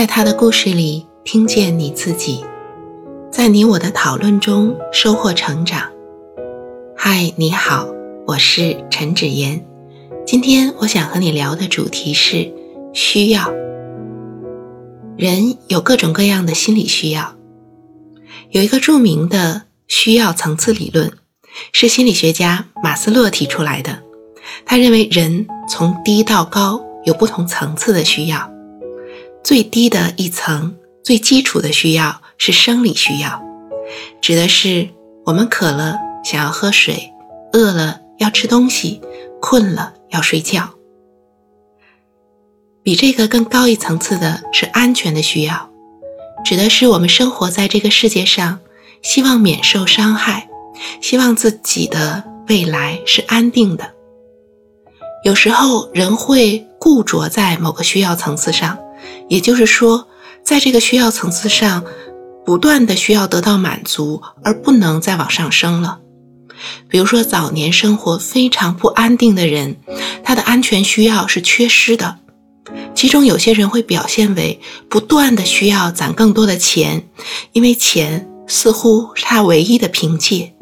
在他的故事里听见你自己，在你我的讨论中收获成长。嗨，你好，我是陈芷妍。今天我想和你聊的主题是需要。人有各种各样的心理需要，有一个著名的需要层次理论，是心理学家马斯洛提出来的。他认为人从低到高有不同层次的需要。最低的一层、最基础的需要是生理需要，指的是我们渴了想要喝水，饿了要吃东西，困了要睡觉。比这个更高一层次的是安全的需要，指的是我们生活在这个世界上，希望免受伤害，希望自己的未来是安定的。有时候人会固着在某个需要层次上。也就是说，在这个需要层次上，不断的需要得到满足，而不能再往上升了。比如说，早年生活非常不安定的人，他的安全需要是缺失的。其中有些人会表现为不断的需要攒更多的钱，因为钱似乎是他唯一的凭借，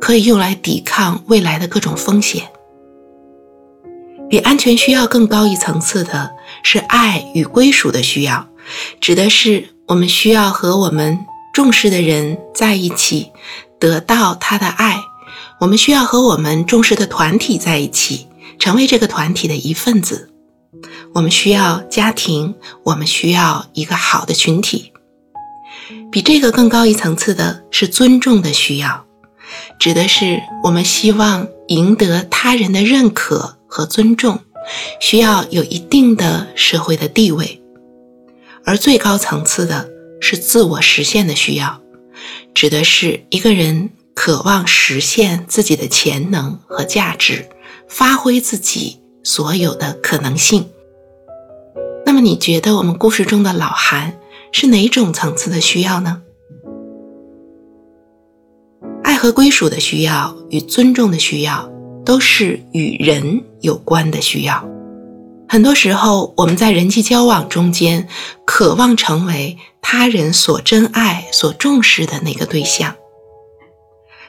可以用来抵抗未来的各种风险。比安全需要更高一层次的是爱与归属的需要，指的是我们需要和我们重视的人在一起，得到他的爱；我们需要和我们重视的团体在一起，成为这个团体的一份子；我们需要家庭，我们需要一个好的群体。比这个更高一层次的是尊重的需要，指的是我们希望赢得他人的认可。和尊重需要有一定的社会的地位，而最高层次的是自我实现的需要，指的是一个人渴望实现自己的潜能和价值，发挥自己所有的可能性。那么，你觉得我们故事中的老韩是哪种层次的需要呢？爱和归属的需要与尊重的需要。都是与人有关的需要。很多时候，我们在人际交往中间，渴望成为他人所珍爱、所重视的那个对象。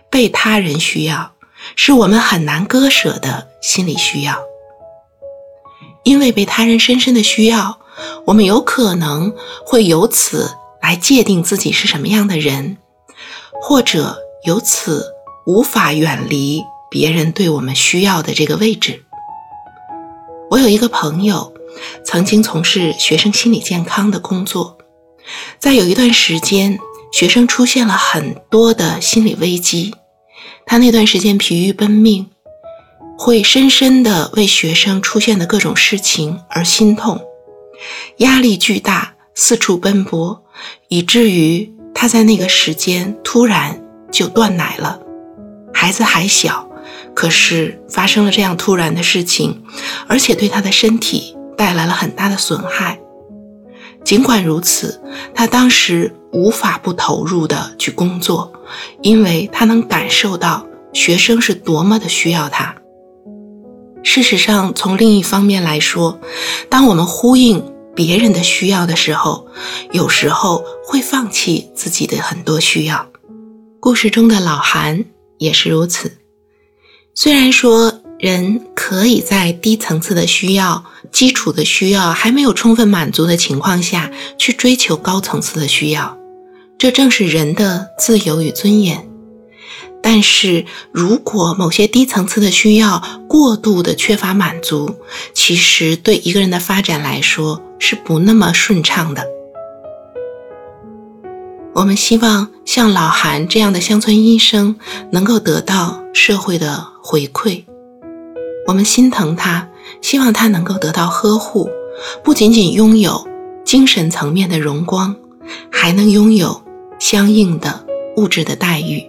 被他人需要，是我们很难割舍的心理需要。因为被他人深深的需要，我们有可能会由此来界定自己是什么样的人，或者由此无法远离。别人对我们需要的这个位置。我有一个朋友，曾经从事学生心理健康的工作，在有一段时间，学生出现了很多的心理危机，他那段时间疲于奔命，会深深的为学生出现的各种事情而心痛，压力巨大，四处奔波，以至于他在那个时间突然就断奶了，孩子还小。可是发生了这样突然的事情，而且对他的身体带来了很大的损害。尽管如此，他当时无法不投入的去工作，因为他能感受到学生是多么的需要他。事实上，从另一方面来说，当我们呼应别人的需要的时候，有时候会放弃自己的很多需要。故事中的老韩也是如此。虽然说人可以在低层次的需要、基础的需要还没有充分满足的情况下去追求高层次的需要，这正是人的自由与尊严。但是如果某些低层次的需要过度的缺乏满足，其实对一个人的发展来说是不那么顺畅的。我们希望像老韩这样的乡村医生能够得到社会的回馈，我们心疼他，希望他能够得到呵护，不仅仅拥有精神层面的荣光，还能拥有相应的物质的待遇。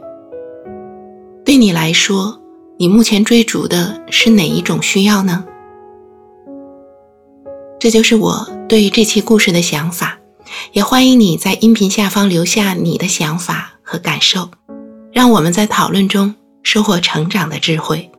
对你来说，你目前追逐的是哪一种需要呢？这就是我对于这期故事的想法。也欢迎你在音频下方留下你的想法和感受，让我们在讨论中收获成长的智慧。